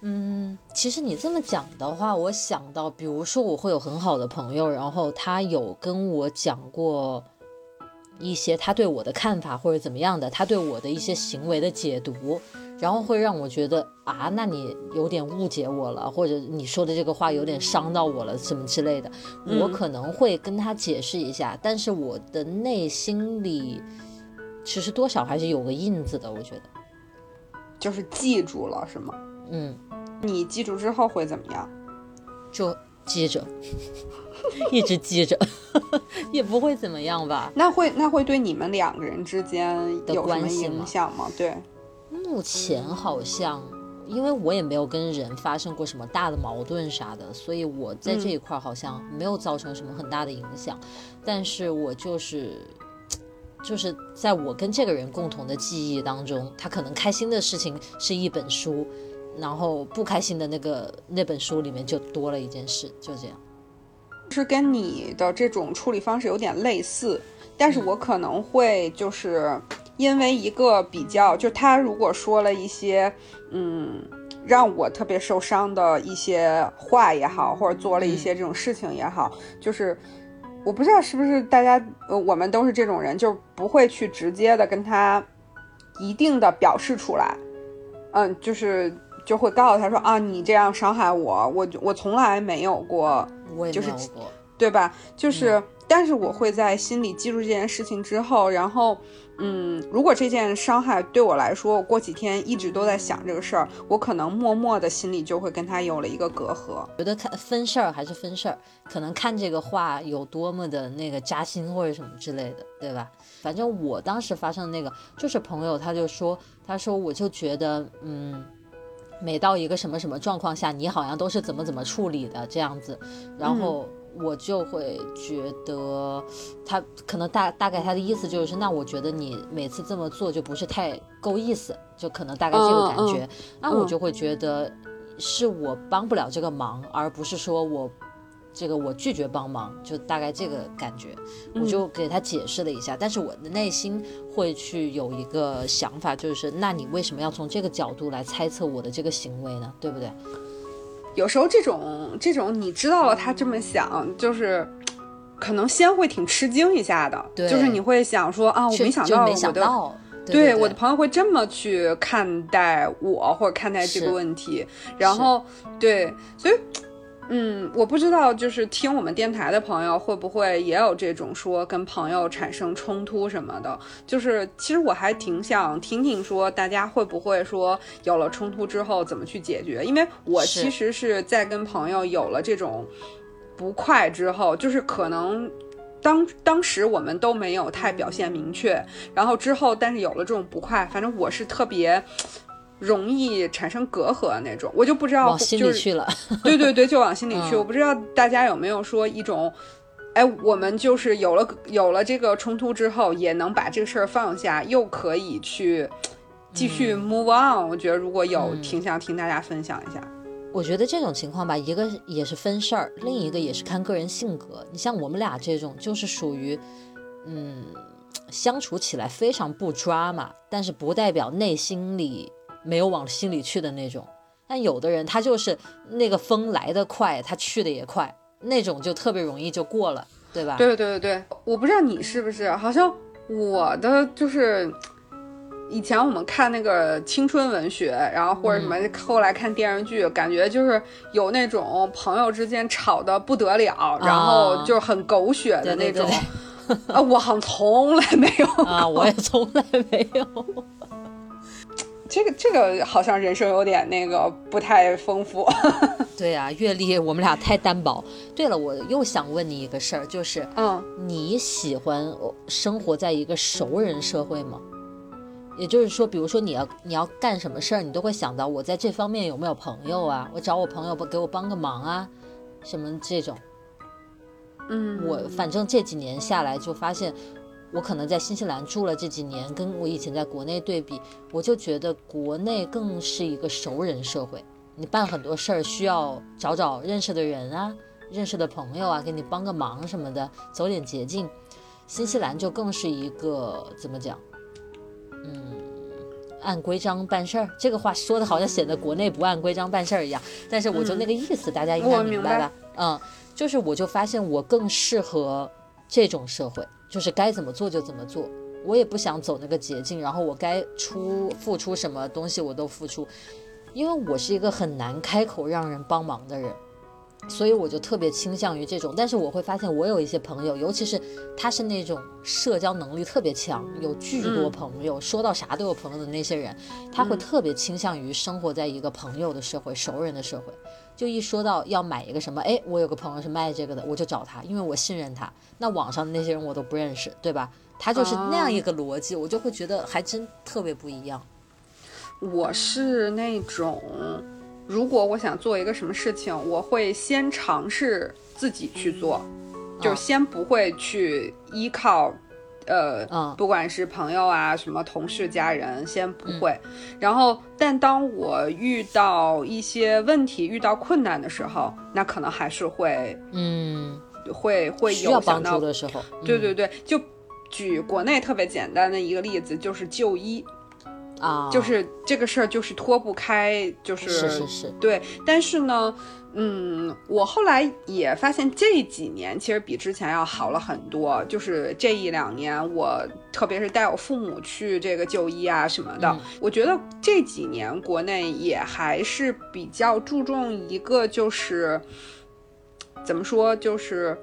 S1: 嗯，其实你这么讲的话，我想到，比如说我会有很好的朋友，然后他有跟我讲过一些他对我的看法或者怎么样的，他对我的一些行为的解读，然后会让我觉得啊，那你有点误解我了，或者你说的这个话有点伤到我了，什么之类的，我可能会跟他解释一下，但是我的内心里其实多少还是有个印子的，我觉得，
S2: 就是记住了，是吗？
S1: 嗯。
S2: 你记住之后会怎么样？
S1: 就记着，一直记着，也不会怎么样吧？
S2: 那会那会对你们两个人之间有什么影响
S1: 吗？
S2: 对，
S1: 目前好像，因为我也没有跟人发生过什么大的矛盾啥的，所以我在这一块好像没有造成什么很大的影响。但是我就是，就是在我跟这个人共同的记忆当中，他可能开心的事情是一本书。然后不开心的那个那本书里面就多了一件事，就这样，
S2: 是跟你的这种处理方式有点类似，但是我可能会就是因为一个比较，就他如果说了一些嗯让我特别受伤的一些话也好，或者做了一些这种事情也好，就是我不知道是不是大家呃我们都是这种人，就不会去直接的跟他一定的表示出来，嗯，就是。就会告诉他说啊，你这样伤害我，我我从来没有过，我就是对吧？就是，但是我会在心里记住这件事情之后，然后，嗯，如果这件伤害对我来说，我过几天一直都在想这个事儿，我可能默默的心里就会跟他有了一个隔阂。
S1: 觉得看分事儿还是分事儿，可能看这个话有多么的那个扎心或者什么之类的，对吧？反正我当时发生的那个，就是朋友他就说，他说我就觉得，嗯。每到一个什么什么状况下，你好像都是怎么怎么处理的这样子，然后我就会觉得他可能大大概他的意思就是，那我觉得你每次这么做就不是太够意思，就可能大概这个感觉，那我就会觉得是我帮不了这个忙，而不是说我。这个我拒绝帮忙，就大概这个感觉，我就给他解释了一下。但是我的内心会去有一个想法，就是那你为什么要从这个角度来猜测我的这个行为呢？对不对？
S2: 有时候这种这种你知道了他这么想，就是可能先会挺吃惊一下的，就是你会想说啊，我没想到我的，
S1: 对
S2: 我的朋友会这么去看待我或者看待这个问题，然后对，所以。嗯，我不知道，就是听我们电台的朋友会不会也有这种说跟朋友产生冲突什么的。就是其实我还挺想听听说大家会不会说有了冲突之后怎么去解决，因为我其实是在跟朋友有了这种不快之后，就是可能当当时我们都没有太表现明确，然后之后但是有了这种不快，反正我是特别。容易产生隔阂那种，我就不知道，
S1: 往心里去了。
S2: 对对对，就往心里 去。我不知道大家有没有说一种，哎，我们就是有了有了这个冲突之后，也能把这个事儿放下，又可以去继续 move on。我觉得如果有，挺想听大家分享一下。
S1: 我觉得这种情况吧，一个也是分事儿，另一个也是看个人性格。你像我们俩这种，就是属于，嗯，相处起来非常不抓嘛，但是不代表内心里。没有往心里去的那种，但有的人他就是那个风来得快，他去的也快，那种就特别容易就过了，对吧？
S2: 对对对。对，我不知道你是不是，好像我的就是以前我们看那个青春文学，然后或者什么，后来看电视剧，感觉就是有那种朋友之间吵得不得了，然后就是很狗血的那种，啊，我好像从来没有
S1: 啊，我也从来没有。
S2: 这个这个好像人生有点那个不太丰富，
S1: 对呀，阅历我们俩太单薄。对了，我又想问你一个事儿，就是，
S2: 嗯，
S1: 你喜欢生活在一个熟人社会吗？也就是说，比如说你要你要干什么事儿，你都会想到我在这方面有没有朋友啊？我找我朋友不给我帮个忙啊？什么这种？
S2: 嗯，
S1: 我反正这几年下来就发现。我可能在新西兰住了这几年，跟我以前在国内对比，我就觉得国内更是一个熟人社会。你办很多事儿需要找找认识的人啊，认识的朋友啊，给你帮个忙什么的，走点捷径。新西兰就更是一个怎么讲？嗯，按规章办事儿。这个话说的好像显得国内不按规章办事儿一样，但是我就那个意思，大家应该明白吧？嗯，就是我就发现我更适合这种社会。就是该怎么做就怎么做，我也不想走那个捷径，然后我该出付出什么东西我都付出，因为我是一个很难开口让人帮忙的人，所以我就特别倾向于这种。但是我会发现，我有一些朋友，尤其是他是那种社交能力特别强，有巨多朋友，说到啥都有朋友的那些人，他会特别倾向于生活在一个朋友的社会、熟人的社会。就一说到要买一个什么，哎，我有个朋友是卖这个的，我就找他，因为我信任他。那网上的那些人我都不认识，对吧？他就是那样一个逻辑，我就会觉得还真特别不一样。
S2: 我是那种，如果我想做一个什么事情，我会先尝试自己去做，就先不会去依靠，呃，不管是朋友啊、什么同事、家人，先不会。然后，但当我遇到一些问题、遇到困难的时候，那可能还是会，
S1: 嗯，
S2: 会会有
S1: 要帮助的时候。
S2: 对对对，就举国内特别简单的一个例子，就是就医。
S1: 啊，
S2: 就是这个事儿，就是脱不开，就是
S1: 是是是，
S2: 对。但是呢，嗯，我后来也发现这几年其实比之前要好了很多。就是这一两年，我特别是带我父母去这个就医啊什么的，我觉得这几年国内也还是比较注重一个，就是怎么说，就是。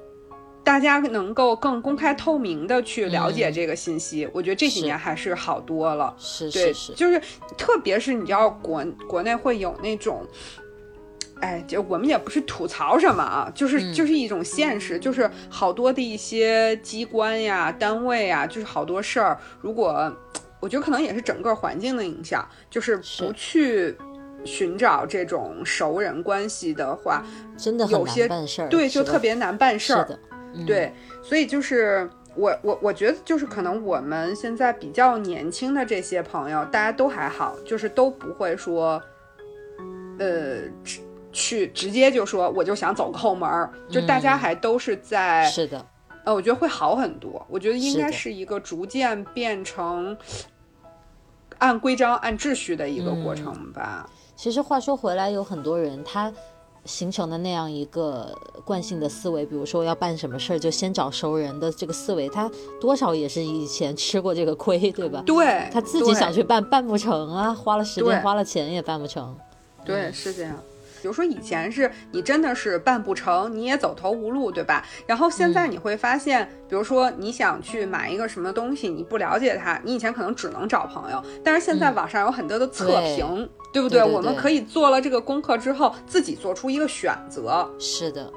S2: 大家能够更公开透明的去了解这个信息，我觉得这几年还是好多了。
S1: 是
S2: 是
S1: 是，
S2: 就是特别是你知道国国内会有那种，哎，就我们也不是吐槽什么啊，就是就是一种现实，就是好多的一些机关呀、单位呀，就是好多事儿，如果我觉得可能也是整个环境的影响，就是不去寻找这种熟人关系的话，
S1: 真的
S2: 有些
S1: 办事儿，
S2: 对，就特别难办事儿。对，所以就是我我我觉得就是可能我们现在比较年轻的这些朋友，大家都还好，就是都不会说，呃，去直接就说我就想走个后门，就大家还都是在
S1: 是的，
S2: 呃，我觉得会好很多。我觉得应该是一个逐渐变成按规章、按秩序的一个过程吧。
S1: 其实话说回来，有很多人他。形成的那样一个惯性的思维，比如说要办什么事儿就先找熟人的这个思维，他多少也是以前吃过这个亏，对吧？
S2: 对，
S1: 他自己想去办，办不成啊，花了时间花了钱也办不成。
S2: 对，是这样。比如说以前是你真的是办不成，你也走投无路，对吧？然后现在你会发现，比如说你想去买一个什么东西，你不了解它，你以前可能只能找朋友，但是现在网上有很多的测评，
S1: 对
S2: 不对？我们可以做了这个功课之后，自己做出一个选择。
S1: 是的，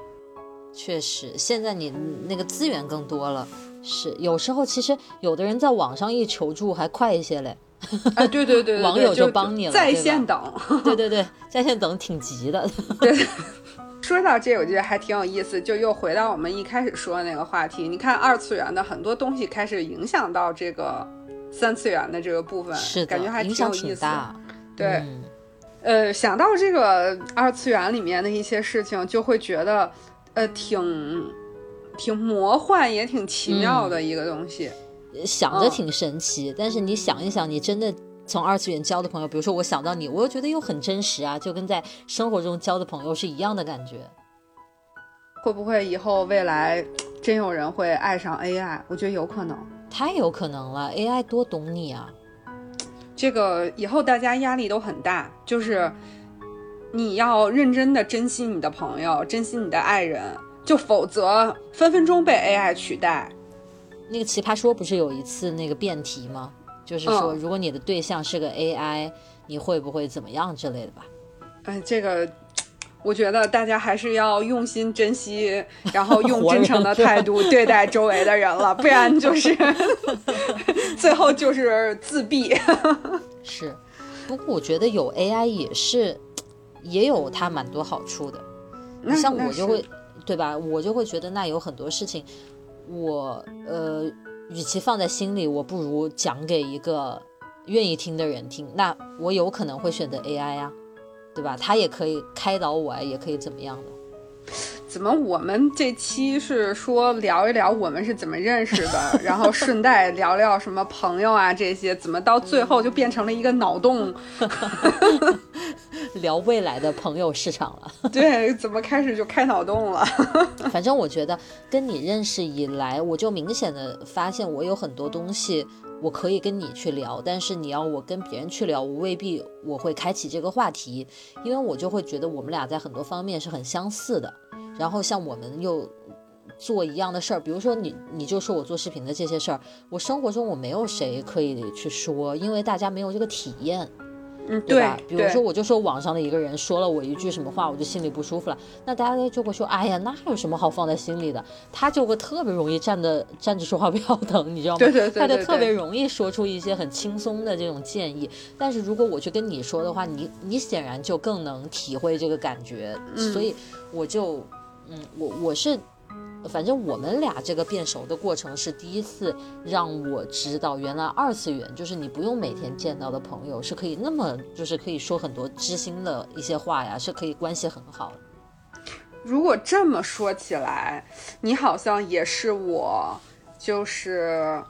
S1: 确实，现在你那个资源更多了，是有时候其实有的人在网上一求助还快一些嘞。
S2: 哎，对对对，
S1: 网友就帮你了，
S2: 在线等。
S1: 对对对，在线等挺急的。
S2: 对，说到这，我觉得还挺有意思，就又回到我们一开始说的那个话题。你看，二次元的很多东西开始影响到这个三次元的这个部分，
S1: 是
S2: 感觉还
S1: 挺
S2: 有意思。对，
S1: 嗯、
S2: 呃，想到这个二次元里面的一些事情，就会觉得呃，挺挺魔幻，也挺奇妙的一个东西。
S1: 想着挺神奇，但是你想一想，你真的从二次元交的朋友，比如说我想到你，我又觉得又很真实啊，就跟在生活中交的朋友是一样的感觉。
S2: 会不会以后未来真有人会爱上 AI？我觉得有可能，
S1: 太有可能了。AI 多懂你啊！
S2: 这个以后大家压力都很大，就是你要认真的珍惜你的朋友，珍惜你的爱人，就否则分分钟被 AI 取代。
S1: 那个奇葩说不是有一次那个辩题吗？就是说，如果你的对象是个 AI，你会不会怎么样之类的吧？
S2: 哎，这个我觉得大家还是要用心珍惜，然后 用真诚的态度对待周围的人了，不然就是 最后就是自闭。
S1: 是，不过我觉得有 AI 也是也有它蛮多好处的。像我就会，对吧？我就会觉得那有很多事情。我呃，与其放在心里，我不如讲给一个愿意听的人听。那我有可能会选择 AI 啊，对吧？他也可以开导我，也可以怎么样的。
S2: 怎么我们这期是说聊一聊我们是怎么认识的，然后顺带聊聊什么朋友啊这些，怎么到最后就变成了一个脑洞？
S1: 聊未来的朋友市场了，
S2: 对，怎么开始就开脑洞了？
S1: 反正我觉得跟你认识以来，我就明显的发现我有很多东西我可以跟你去聊，但是你要我跟别人去聊，我未必我会开启这个话题，因为我就会觉得我们俩在很多方面是很相似的。然后像我们又做一样的事儿，比如说你你就说我做视频的这些事儿，我生活中我没有谁可以去说，因为大家没有这个体验。
S2: 嗯，
S1: 对吧？比如说，我就说网上的一个人说了我一句什么话，我就心里不舒服了。那大家就会说，哎呀，那有什么好放在心里的？他就会特别容易站的站着说话不腰疼，你知道吗？
S2: 对对对，
S1: 他就特别容易说出一些很轻松的这种建议。但是如果我去跟你说的话，你你显然就更能体会这个感觉。所以我就，嗯，我我是。反正我们俩这个变熟的过程是第一次让我知道，原来二次元就是你不用每天见到的朋友是可以那么就是可以说很多知心的一些话呀，是可以关系很好的。
S2: 如果这么说起来，你好像也是我就是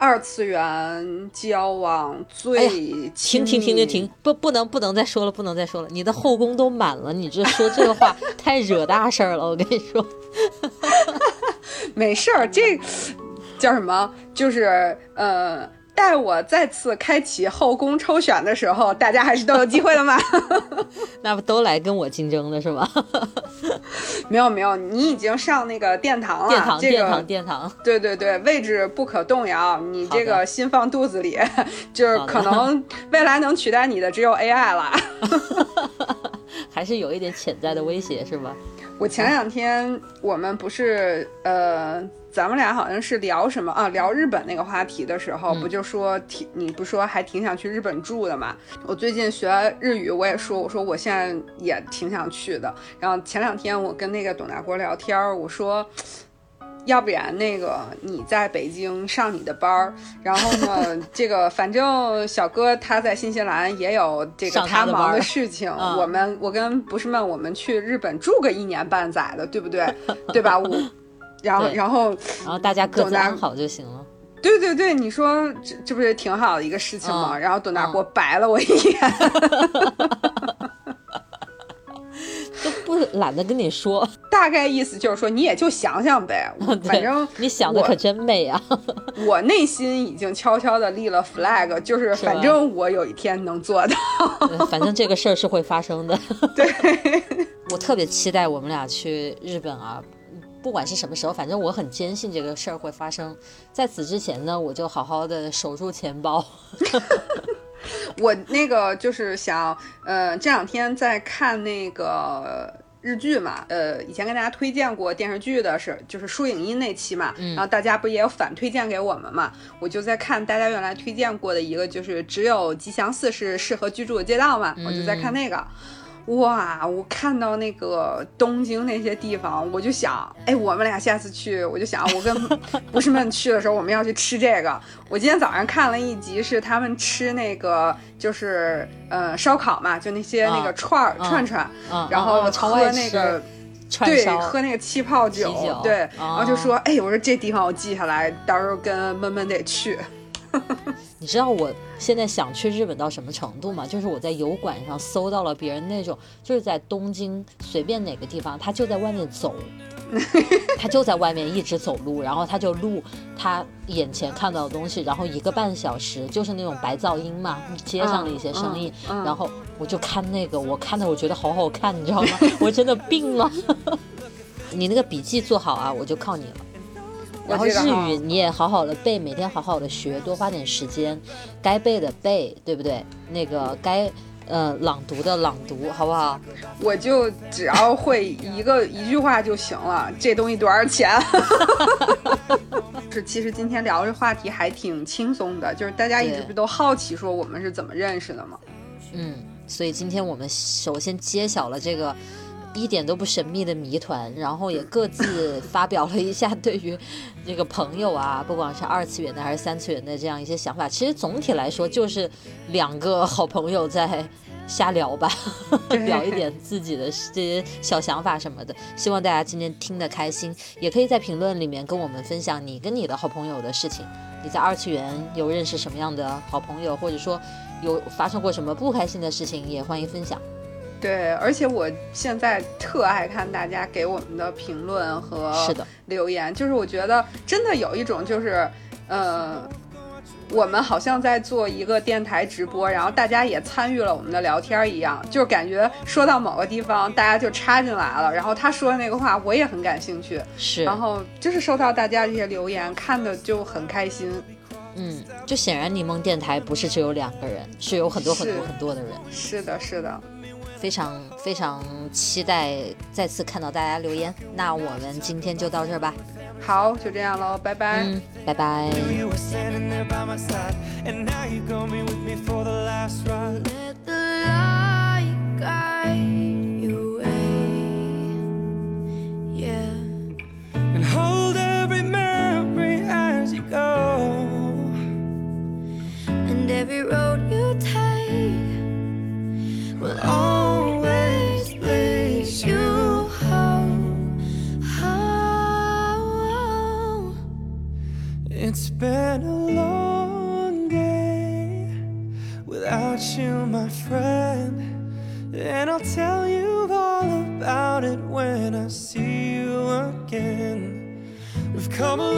S2: 二次元交往最
S1: 停停停停停，不不能不能再说了，不能再说了，你的后宫都满了，你这说这个话 太惹大事儿了，我跟你说。
S2: 没事儿，这叫什么？就是呃，待我再次开启后宫抽选的时候，大家还是都有机会的嘛。
S1: 那不都来跟我竞争的是吗？
S2: 没有没有，你已经上那个殿堂了。
S1: 殿堂殿堂殿堂。
S2: 对对对，位置不可动摇。你这个心放肚子里，就是可能未来能取代你的只有 AI 了。
S1: 还是有一点潜在的威胁，是吧？
S2: 我前两天我们不是呃，咱们俩好像是聊什么啊？聊日本那个话题的时候，不就说挺你不说还挺想去日本住的嘛？我最近学日语，我也说我说我现在也挺想去的。然后前两天我跟那个董大国聊天，我说。要不然那个你在北京上你的班儿，然后呢，这个反正小哥他在新西兰也有这个他忙的事情。我们我跟不是们我们去日本住个一年半载的，对不对？对吧？我，然后然后
S1: 然后大家各自安好就行了。
S2: 对对对，你说这这不是挺好的一个事情吗？然后董大国白了我一眼。
S1: 都不懒得跟你说，
S2: 大概意思就是说，你也就想想呗，反正
S1: 你想的可真美啊！
S2: 我内心已经悄悄的立了 flag，就是反正我有一天能做到，
S1: 反正这个事儿是会发生的。
S2: 对，
S1: 我特别期待我们俩去日本啊，不管是什么时候，反正我很坚信这个事儿会发生。在此之前呢，我就好好的守住钱包。
S2: 我那个就是想，呃，这两天在看那个日剧嘛，呃，以前跟大家推荐过电视剧的是，就是书影音那期嘛，然后大家不也有反推荐给我们嘛，我就在看大家原来推荐过的一个，就是只有吉祥寺是适合居住的街道嘛，我就在看那个。哇！我看到那个东京那些地方，我就想，哎，我们俩下次去，我就想，我跟 不是们去的时候，我们要去吃这个。我今天早上看了一集，是他们吃那个，就是呃烧烤嘛，就那些那个串儿串串，然后喝那个，对，喝那个气泡酒，对，然后就说，哎，我说这地方我记下来，到时候跟闷闷得去。
S1: 你知道我现在想去日本到什么程度吗？就是我在油管上搜到了别人那种，就是在东京随便哪个地方，他就在外面走，他就在外面一直走路，然后他就录他眼前看到的东西，然后一个半小时就是那种白噪音嘛，街上的一些声音，然后我就看那个，我看的我觉得好好看，你知道吗？我真的病了。你那个笔记做好啊，我就靠你了。然后日语你也好好的背，每天好好的学，多花点时间，该背的背，对不对？那个该呃朗读的朗读，好不好？
S2: 我就只要会一个一句话就行了。这东西多少钱？是，其实今天聊这话题还挺轻松的，就是大家一直不都好奇说我们是怎么认识的吗？
S1: 嗯，所以今天我们首先揭晓了这个。一点都不神秘的谜团，然后也各自 发表了一下对于这个朋友啊，不管是二次元的还是三次元的这样一些想法。其实总体来说就是两个好朋友在瞎聊吧，聊一点自己的这些小想法什么的。希望大家今天听得开心，也可以在评论里面跟我们分享你跟你的好朋友的事情。你在二次元有认识什么样的好朋友，或者说有发生过什么不开心的事情，也欢迎分享。
S2: 对，而且我现在特爱看大家给我们的评论和留言，就是我觉得真的有一种就是，呃，我们好像在做一个电台直播，然后大家也参与了我们的聊天一样，就是感觉说到某个地方，大家就插进来了，然后他说的那个话我也很感兴趣，
S3: 是，
S2: 然后就是收到大家这些留言，看的就很开心。
S3: 嗯，就显然柠檬电台不是只有两个人，是有很多很多很多的人。
S2: 是的，是的。
S3: 非常非常期待再次看到大家留言，那我们今天就到这儿吧。
S2: 好，就这样喽，拜拜。
S3: 嗯，拜拜。And I'll tell you all about it when I see you again. We've come a